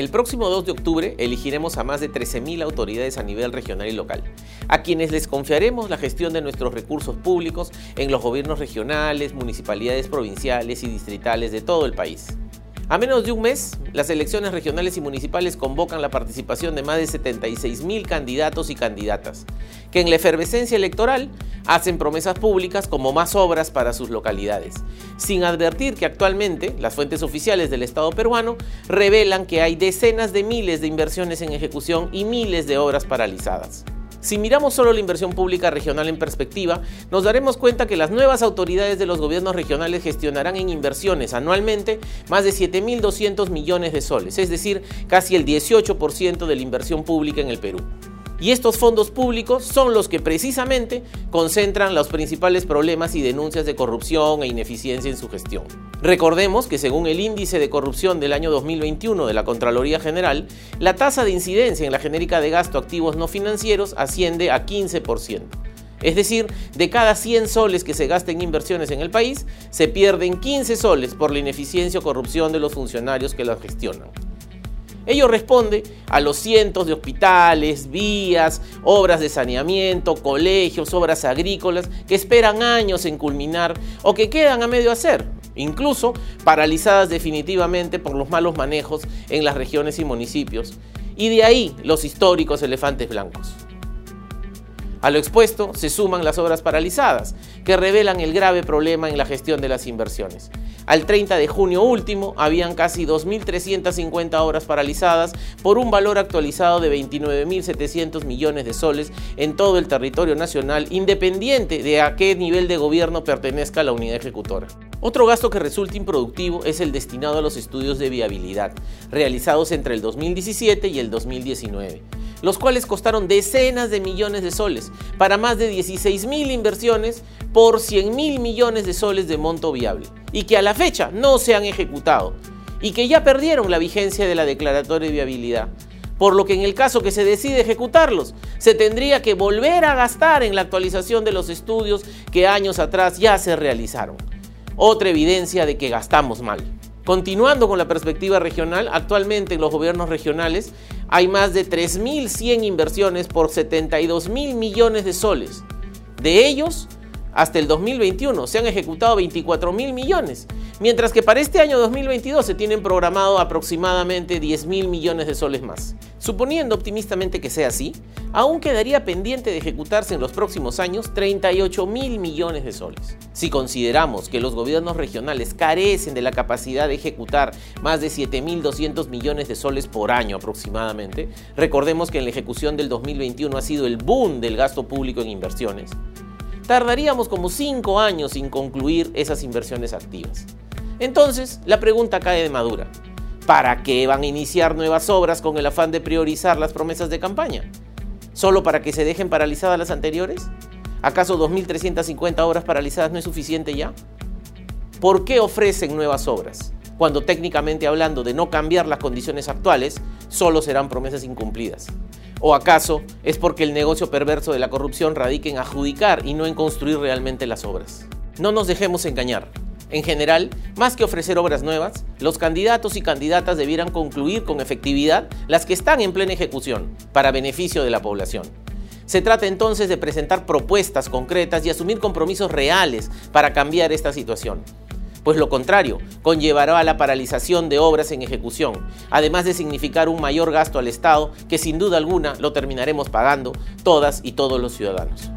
El próximo 2 de octubre elegiremos a más de 13.000 autoridades a nivel regional y local, a quienes les confiaremos la gestión de nuestros recursos públicos en los gobiernos regionales, municipalidades provinciales y distritales de todo el país. A menos de un mes, las elecciones regionales y municipales convocan la participación de más de 76 mil candidatos y candidatas, que en la efervescencia electoral hacen promesas públicas como más obras para sus localidades, sin advertir que actualmente las fuentes oficiales del Estado peruano revelan que hay decenas de miles de inversiones en ejecución y miles de obras paralizadas. Si miramos solo la inversión pública regional en perspectiva, nos daremos cuenta que las nuevas autoridades de los gobiernos regionales gestionarán en inversiones anualmente más de 7.200 millones de soles, es decir, casi el 18% de la inversión pública en el Perú. Y estos fondos públicos son los que precisamente concentran los principales problemas y denuncias de corrupción e ineficiencia en su gestión. Recordemos que según el índice de corrupción del año 2021 de la Contraloría General, la tasa de incidencia en la genérica de gasto activos no financieros asciende a 15%. Es decir, de cada 100 soles que se gasten en inversiones en el país, se pierden 15 soles por la ineficiencia o corrupción de los funcionarios que las gestionan. Ello responde a los cientos de hospitales, vías, obras de saneamiento, colegios, obras agrícolas que esperan años en culminar o que quedan a medio hacer, incluso paralizadas definitivamente por los malos manejos en las regiones y municipios. Y de ahí los históricos elefantes blancos. A lo expuesto se suman las obras paralizadas, que revelan el grave problema en la gestión de las inversiones. Al 30 de junio último, habían casi 2.350 obras paralizadas por un valor actualizado de 29.700 millones de soles en todo el territorio nacional, independiente de a qué nivel de gobierno pertenezca la unidad ejecutora. Otro gasto que resulta improductivo es el destinado a los estudios de viabilidad, realizados entre el 2017 y el 2019 los cuales costaron decenas de millones de soles, para más de 16 mil inversiones por 100 mil millones de soles de monto viable, y que a la fecha no se han ejecutado, y que ya perdieron la vigencia de la declaratoria de viabilidad. Por lo que en el caso que se decide ejecutarlos, se tendría que volver a gastar en la actualización de los estudios que años atrás ya se realizaron. Otra evidencia de que gastamos mal. Continuando con la perspectiva regional, actualmente en los gobiernos regionales hay más de 3.100 inversiones por 72 mil millones de soles. De ellos, hasta el 2021 se han ejecutado 24 mil millones, mientras que para este año 2022 se tienen programado aproximadamente 10 mil millones de soles más. Suponiendo optimistamente que sea así, aún quedaría pendiente de ejecutarse en los próximos años 38 mil millones de soles. Si consideramos que los gobiernos regionales carecen de la capacidad de ejecutar más de 7.200 millones de soles por año aproximadamente, recordemos que en la ejecución del 2021 ha sido el boom del gasto público en inversiones, tardaríamos como 5 años sin concluir esas inversiones activas. Entonces, la pregunta cae de madura. ¿Para qué van a iniciar nuevas obras con el afán de priorizar las promesas de campaña? ¿Solo para que se dejen paralizadas las anteriores? ¿Acaso 2.350 obras paralizadas no es suficiente ya? ¿Por qué ofrecen nuevas obras? Cuando técnicamente hablando de no cambiar las condiciones actuales, solo serán promesas incumplidas. ¿O acaso es porque el negocio perverso de la corrupción radica en adjudicar y no en construir realmente las obras? No nos dejemos engañar. En general, más que ofrecer obras nuevas, los candidatos y candidatas debieran concluir con efectividad las que están en plena ejecución, para beneficio de la población. Se trata entonces de presentar propuestas concretas y asumir compromisos reales para cambiar esta situación. Pues lo contrario, conllevará a la paralización de obras en ejecución, además de significar un mayor gasto al Estado que sin duda alguna lo terminaremos pagando todas y todos los ciudadanos.